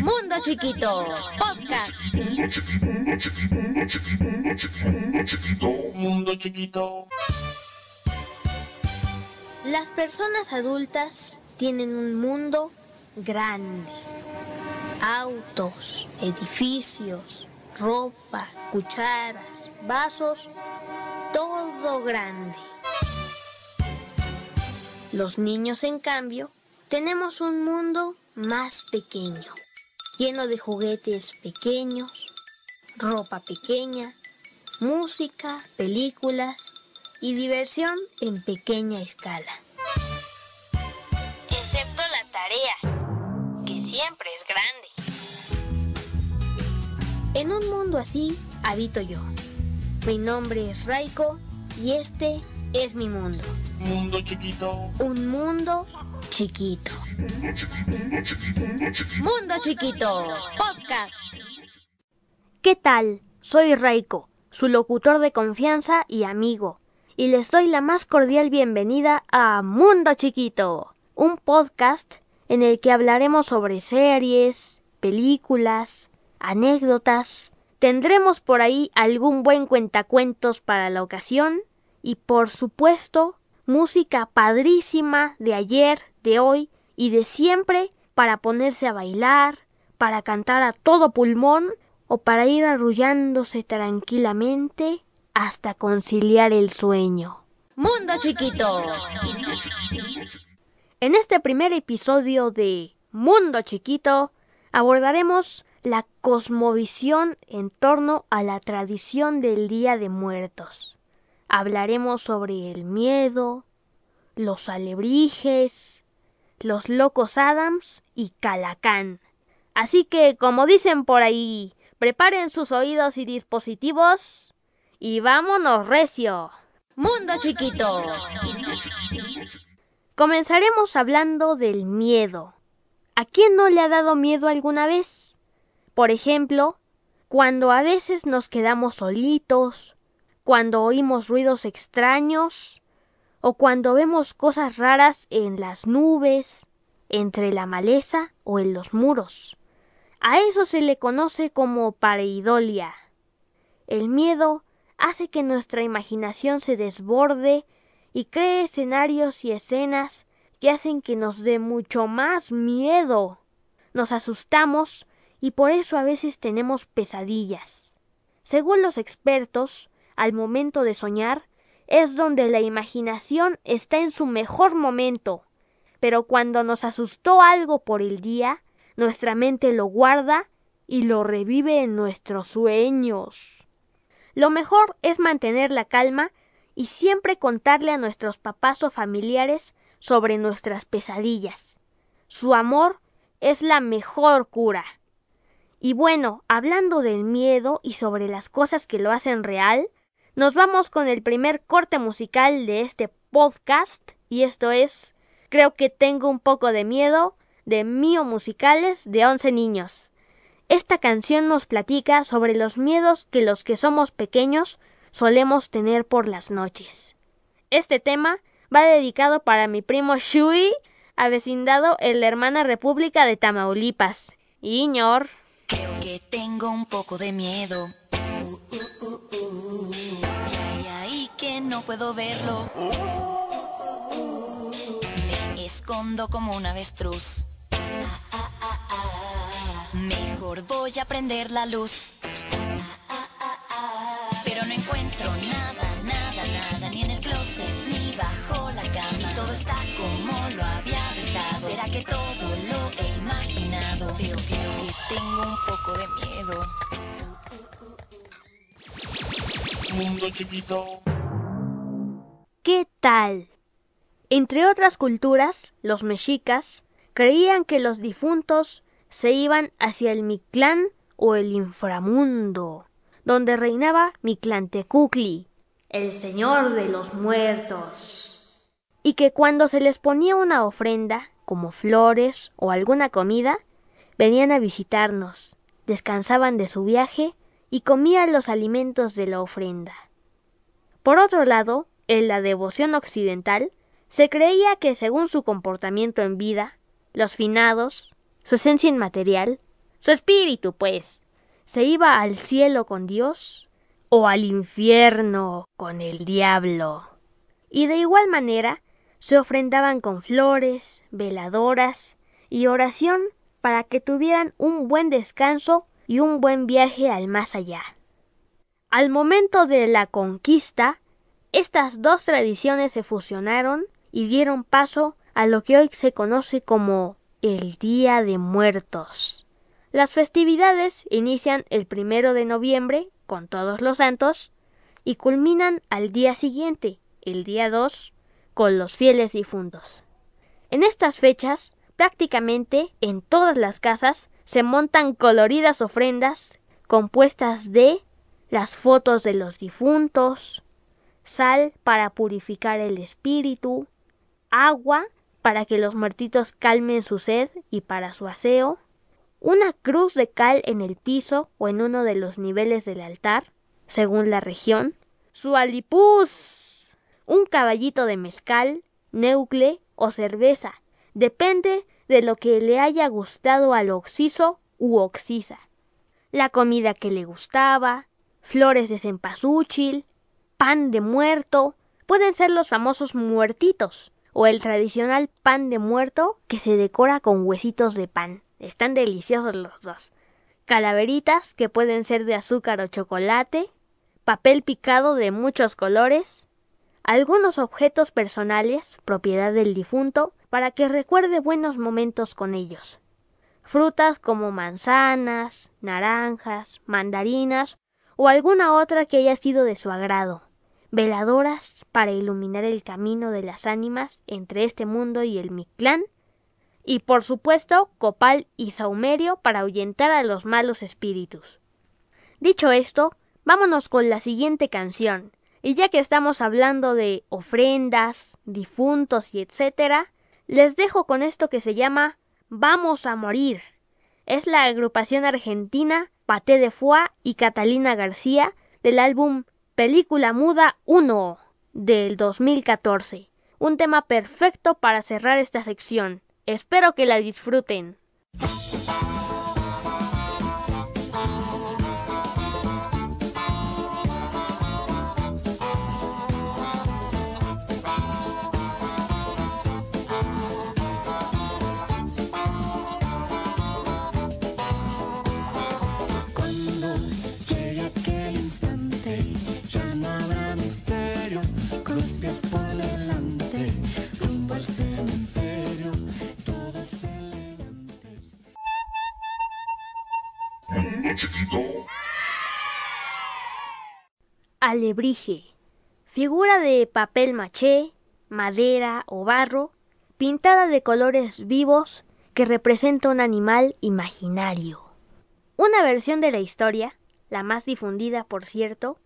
Mundo Chiquito, podcast. Mundo chiquito. Las personas adultas tienen un mundo grande. Autos, edificios, ropa, cucharas, vasos, todo grande. Los niños, en cambio, tenemos un mundo más pequeño, lleno de juguetes pequeños, ropa pequeña, música, películas y diversión en pequeña escala. Excepto la tarea, que siempre es grande. En un mundo así habito yo. Mi nombre es Raiko y este es mi mundo. Mundo chiquito. Un mundo chiquito. Mundo Chiquito, podcast. ¿Qué tal? Soy Raiko, su locutor de confianza y amigo, y les doy la más cordial bienvenida a Mundo Chiquito, un podcast en el que hablaremos sobre series, películas, anécdotas. Tendremos por ahí algún buen cuentacuentos para la ocasión y por supuesto música padrísima de ayer, de hoy y de siempre para ponerse a bailar, para cantar a todo pulmón o para ir arrullándose tranquilamente hasta conciliar el sueño. Mundo chiquito. En este primer episodio de Mundo chiquito abordaremos la cosmovisión en torno a la tradición del Día de Muertos. Hablaremos sobre el miedo, los alebrijes, los locos Adams y Calacán. Así que, como dicen por ahí, preparen sus oídos y dispositivos y vámonos recio. Mundo chiquito. Comenzaremos hablando del miedo. ¿A quién no le ha dado miedo alguna vez? Por ejemplo, cuando a veces nos quedamos solitos, cuando oímos ruidos extraños o cuando vemos cosas raras en las nubes, entre la maleza o en los muros. A eso se le conoce como pareidolia. El miedo hace que nuestra imaginación se desborde y cree escenarios y escenas que hacen que nos dé mucho más miedo. Nos asustamos y por eso a veces tenemos pesadillas. Según los expertos, al momento de soñar, es donde la imaginación está en su mejor momento. Pero cuando nos asustó algo por el día, nuestra mente lo guarda y lo revive en nuestros sueños. Lo mejor es mantener la calma y siempre contarle a nuestros papás o familiares sobre nuestras pesadillas. Su amor es la mejor cura. Y bueno, hablando del miedo y sobre las cosas que lo hacen real, nos vamos con el primer corte musical de este podcast y esto es Creo que tengo un poco de miedo de Mío Musicales de 11 niños. Esta canción nos platica sobre los miedos que los que somos pequeños solemos tener por las noches. Este tema va dedicado para mi primo Shui, avecindado en la hermana República de Tamaulipas. Iñor. Creo que tengo un poco de miedo no puedo verlo. Me escondo como un avestruz. Mejor voy a prender la luz. Pero no encuentro nada, nada, nada, ni en el closet, ni bajo la cama. Todo está como lo había dejado. ¿Será que todo lo he imaginado? Pero creo que tengo un poco de miedo. Mundo chiquito. Entre otras culturas, los mexicas creían que los difuntos se iban hacia el Mictlán o el inframundo, donde reinaba Mictlantecutli, el señor de los muertos, y que cuando se les ponía una ofrenda, como flores o alguna comida, venían a visitarnos, descansaban de su viaje y comían los alimentos de la ofrenda. Por otro lado, en la devoción occidental, se creía que según su comportamiento en vida, los finados, su esencia inmaterial, su espíritu, pues, se iba al cielo con Dios o al infierno con el diablo. Y de igual manera se ofrendaban con flores, veladoras y oración para que tuvieran un buen descanso y un buen viaje al más allá. Al momento de la conquista, estas dos tradiciones se fusionaron y dieron paso a lo que hoy se conoce como el Día de Muertos. Las festividades inician el primero de noviembre con todos los santos y culminan al día siguiente, el día 2, con los fieles difuntos. En estas fechas, prácticamente en todas las casas se montan coloridas ofrendas compuestas de las fotos de los difuntos, sal para purificar el espíritu, agua para que los muertitos calmen su sed y para su aseo, una cruz de cal en el piso o en uno de los niveles del altar, según la región, su alipuz, un caballito de mezcal, neucle o cerveza, depende de lo que le haya gustado al oxiso u oxisa, la comida que le gustaba, flores de cempasúchil, pan de muerto, pueden ser los famosos muertitos, o el tradicional pan de muerto que se decora con huesitos de pan. Están deliciosos los dos. Calaveritas que pueden ser de azúcar o chocolate, papel picado de muchos colores, algunos objetos personales, propiedad del difunto, para que recuerde buenos momentos con ellos. Frutas como manzanas, naranjas, mandarinas o alguna otra que haya sido de su agrado. Veladoras para iluminar el camino de las ánimas entre este mundo y el Mictlán y por supuesto copal y saumerio para ahuyentar a los malos espíritus. Dicho esto, vámonos con la siguiente canción. Y ya que estamos hablando de ofrendas, difuntos y etcétera, les dejo con esto que se llama Vamos a morir. Es la agrupación argentina Paté de Foix y Catalina García del álbum Película Muda 1 del 2014. Un tema perfecto para cerrar esta sección. Espero que la disfruten. Alebrije. Figura de papel maché, madera o barro, pintada de colores vivos que representa un animal imaginario. Una versión de la historia, la más difundida por cierto,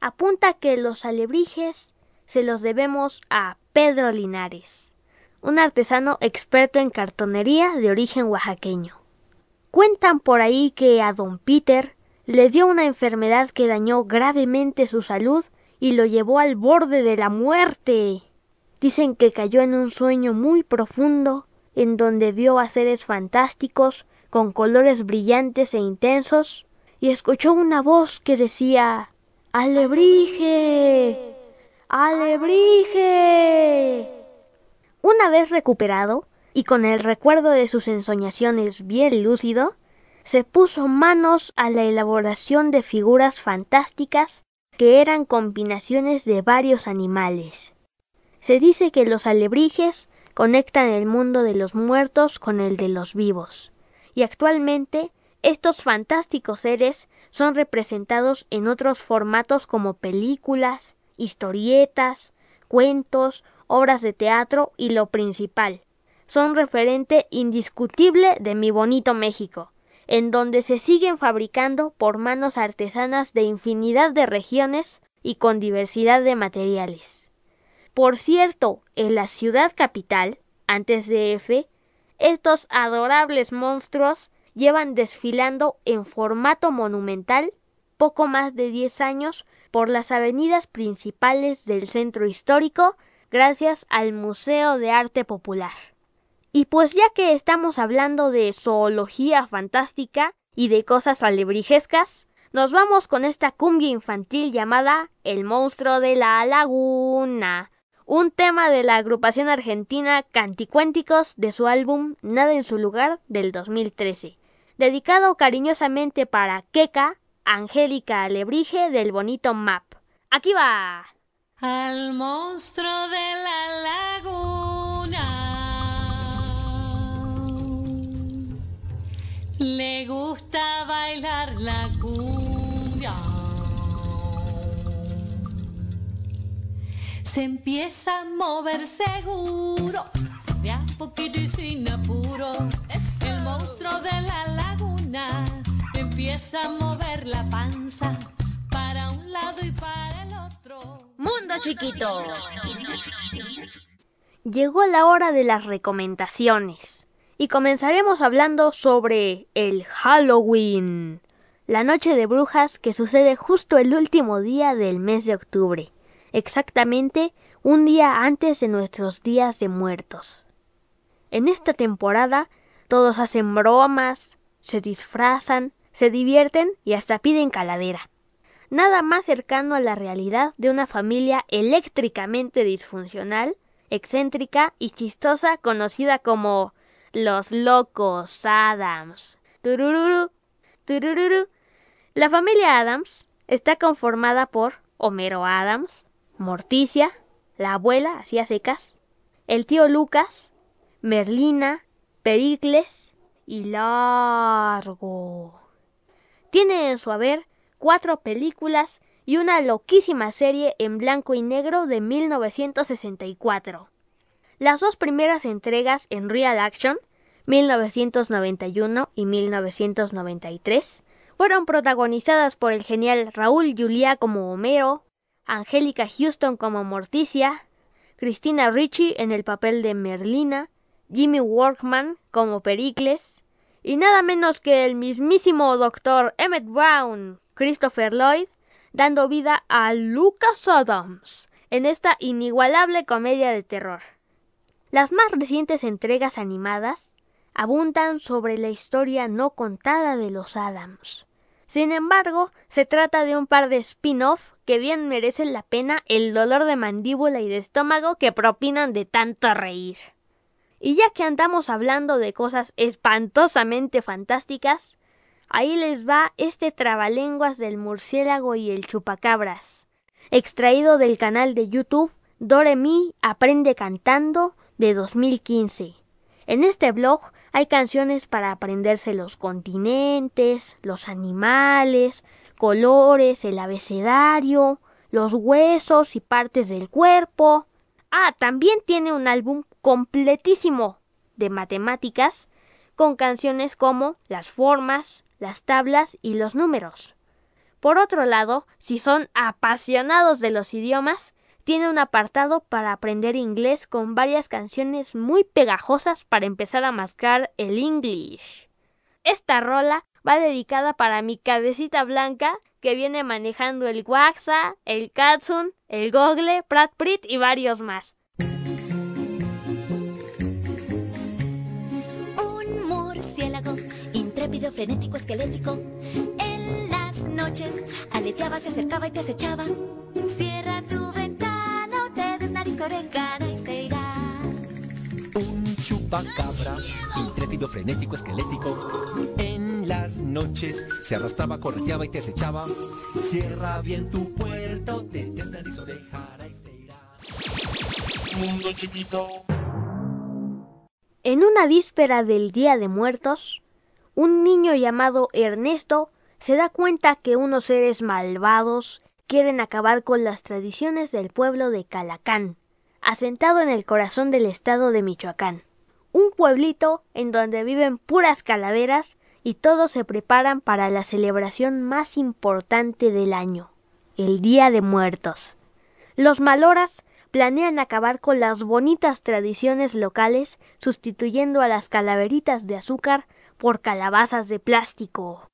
apunta que los alebrijes se los debemos a Pedro Linares, un artesano experto en cartonería de origen oaxaqueño. Cuentan por ahí que a don Peter le dio una enfermedad que dañó gravemente su salud y lo llevó al borde de la muerte. Dicen que cayó en un sueño muy profundo en donde vio a seres fantásticos con colores brillantes e intensos y escuchó una voz que decía Alebrije. Alebrije. Una vez recuperado y con el recuerdo de sus ensoñaciones bien lúcido, se puso manos a la elaboración de figuras fantásticas que eran combinaciones de varios animales. Se dice que los alebrijes conectan el mundo de los muertos con el de los vivos, y actualmente estos fantásticos seres son representados en otros formatos como películas, historietas, cuentos, obras de teatro y lo principal, son referente indiscutible de mi bonito México, en donde se siguen fabricando por manos artesanas de infinidad de regiones y con diversidad de materiales. Por cierto, en la ciudad capital, antes de F, estos adorables monstruos llevan desfilando en formato monumental poco más de 10 años por las avenidas principales del centro histórico gracias al Museo de Arte Popular. Y pues ya que estamos hablando de zoología fantástica y de cosas alebrijescas, nos vamos con esta cumbia infantil llamada El monstruo de la laguna, un tema de la agrupación argentina Canticuénticos de su álbum Nada en su lugar del 2013, dedicado cariñosamente para Keka, Angélica Alebrije del bonito Map. Aquí va. Al monstruo de la laguna le gusta bailar la cumbia. Se empieza a mover seguro, de a poquito y sin apuro. El monstruo de la laguna empieza a mover la panza para un lado y para el otro. Mundo chiquito. Llegó la hora de las recomendaciones y comenzaremos hablando sobre el Halloween, la noche de brujas que sucede justo el último día del mes de octubre, exactamente un día antes de nuestros días de muertos. En esta temporada todos hacen bromas, se disfrazan, se divierten y hasta piden calavera. Nada más cercano a la realidad de una familia eléctricamente disfuncional, excéntrica y chistosa conocida como los locos Adams. Turururu, turururu. La familia Adams está conformada por Homero Adams, Morticia, la abuela, así a secas, el tío Lucas, Merlina, Pericles y Largo. Tiene en su haber cuatro películas y una loquísima serie en blanco y negro de 1964. Las dos primeras entregas en Real Action, 1991 y 1993, fueron protagonizadas por el genial Raúl Juliá como Homero, Angélica Houston como Morticia, Christina Ricci en el papel de Merlina, Jimmy Workman como Pericles, y nada menos que el mismísimo doctor Emmett Brown, Christopher Lloyd, dando vida a Lucas Adams en esta inigualable comedia de terror. Las más recientes entregas animadas abundan sobre la historia no contada de los Adams. Sin embargo, se trata de un par de spin-off que bien merecen la pena el dolor de mandíbula y de estómago que propinan de tanto reír. Y ya que andamos hablando de cosas espantosamente fantásticas, ahí les va este trabalenguas del murciélago y el chupacabras, extraído del canal de YouTube Doremi Aprende Cantando de 2015. En este blog hay canciones para aprenderse los continentes, los animales, colores, el abecedario, los huesos y partes del cuerpo. Ah, también tiene un álbum completísimo de matemáticas con canciones como las formas, las tablas y los números. Por otro lado, si son apasionados de los idiomas, tiene un apartado para aprender inglés con varias canciones muy pegajosas para empezar a mascar el English. Esta rola va dedicada para mi cabecita blanca que viene manejando el Waxa, el Katsun, el Google, Prat Prit y varios más. Un murciélago intrépido, frenético, esquelético. En las noches aleteaba, se acercaba y te acechaba. Cierra tu y se irá. Un chupacabra, intrépido, frenético, esquelético. En las noches se arrastraba, correteaba y te acechaba. Cierra bien tu puerta o te nariz orejara y se irá. Mundo chiquito. En una víspera del Día de Muertos, un niño llamado Ernesto se da cuenta que unos seres malvados quieren acabar con las tradiciones del pueblo de Calacán, asentado en el corazón del estado de Michoacán. Un pueblito en donde viven puras calaveras y todos se preparan para la celebración más importante del año, el Día de Muertos. Los maloras planean acabar con las bonitas tradiciones locales sustituyendo a las calaveritas de azúcar por calabazas de plástico.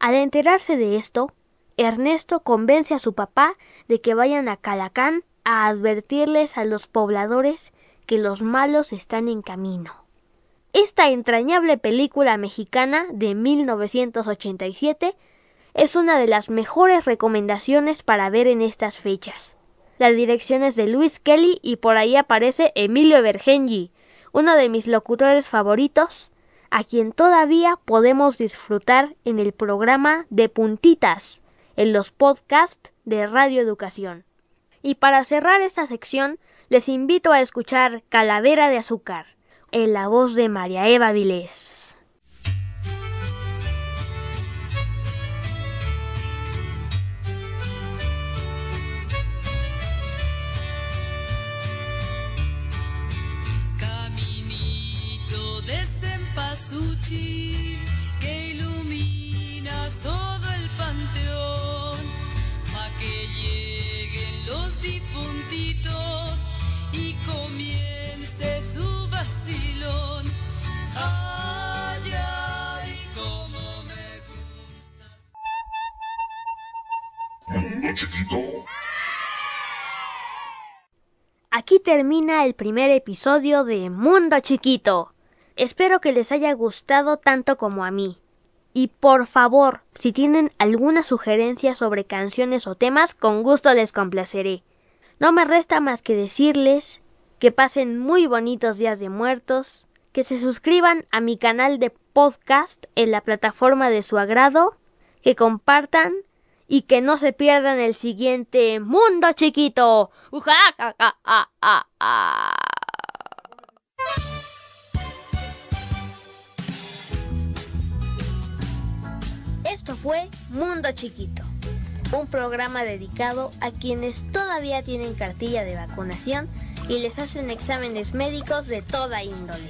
Al enterarse de esto, Ernesto convence a su papá de que vayan a Calacán a advertirles a los pobladores que los malos están en camino. esta entrañable película mexicana de 1987 es una de las mejores recomendaciones para ver en estas fechas. La dirección es de Luis Kelly y por ahí aparece Emilio Bergengi, uno de mis locutores favoritos, a quien todavía podemos disfrutar en el programa de puntitas, en los podcasts de Radio Educación. Y para cerrar esta sección, les invito a escuchar Calavera de Azúcar, en la voz de María Eva Vilés. Caminito de Aquí termina el primer episodio de Mundo Chiquito. Espero que les haya gustado tanto como a mí. Y por favor, si tienen alguna sugerencia sobre canciones o temas, con gusto les complaceré. No me resta más que decirles que pasen muy bonitos días de muertos, que se suscriban a mi canal de podcast en la plataforma de su agrado, que compartan y que no se pierdan el siguiente Mundo Chiquito. Esto fue Mundo Chiquito, un programa dedicado a quienes todavía tienen cartilla de vacunación y les hacen exámenes médicos de toda índole.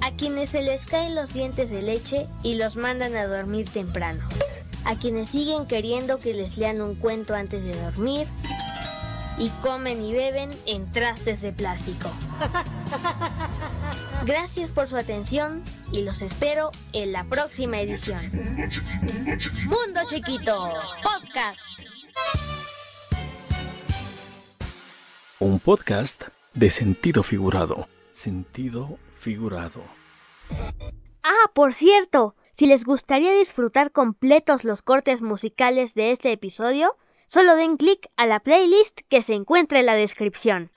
A quienes se les caen los dientes de leche y los mandan a dormir temprano. A quienes siguen queriendo que les lean un cuento antes de dormir. Y comen y beben en trastes de plástico. Gracias por su atención y los espero en la próxima edición. Mundo Chiquito, podcast. Un podcast de sentido figurado. Sentido figurado. Ah, por cierto, si les gustaría disfrutar completos los cortes musicales de este episodio, solo den clic a la playlist que se encuentra en la descripción.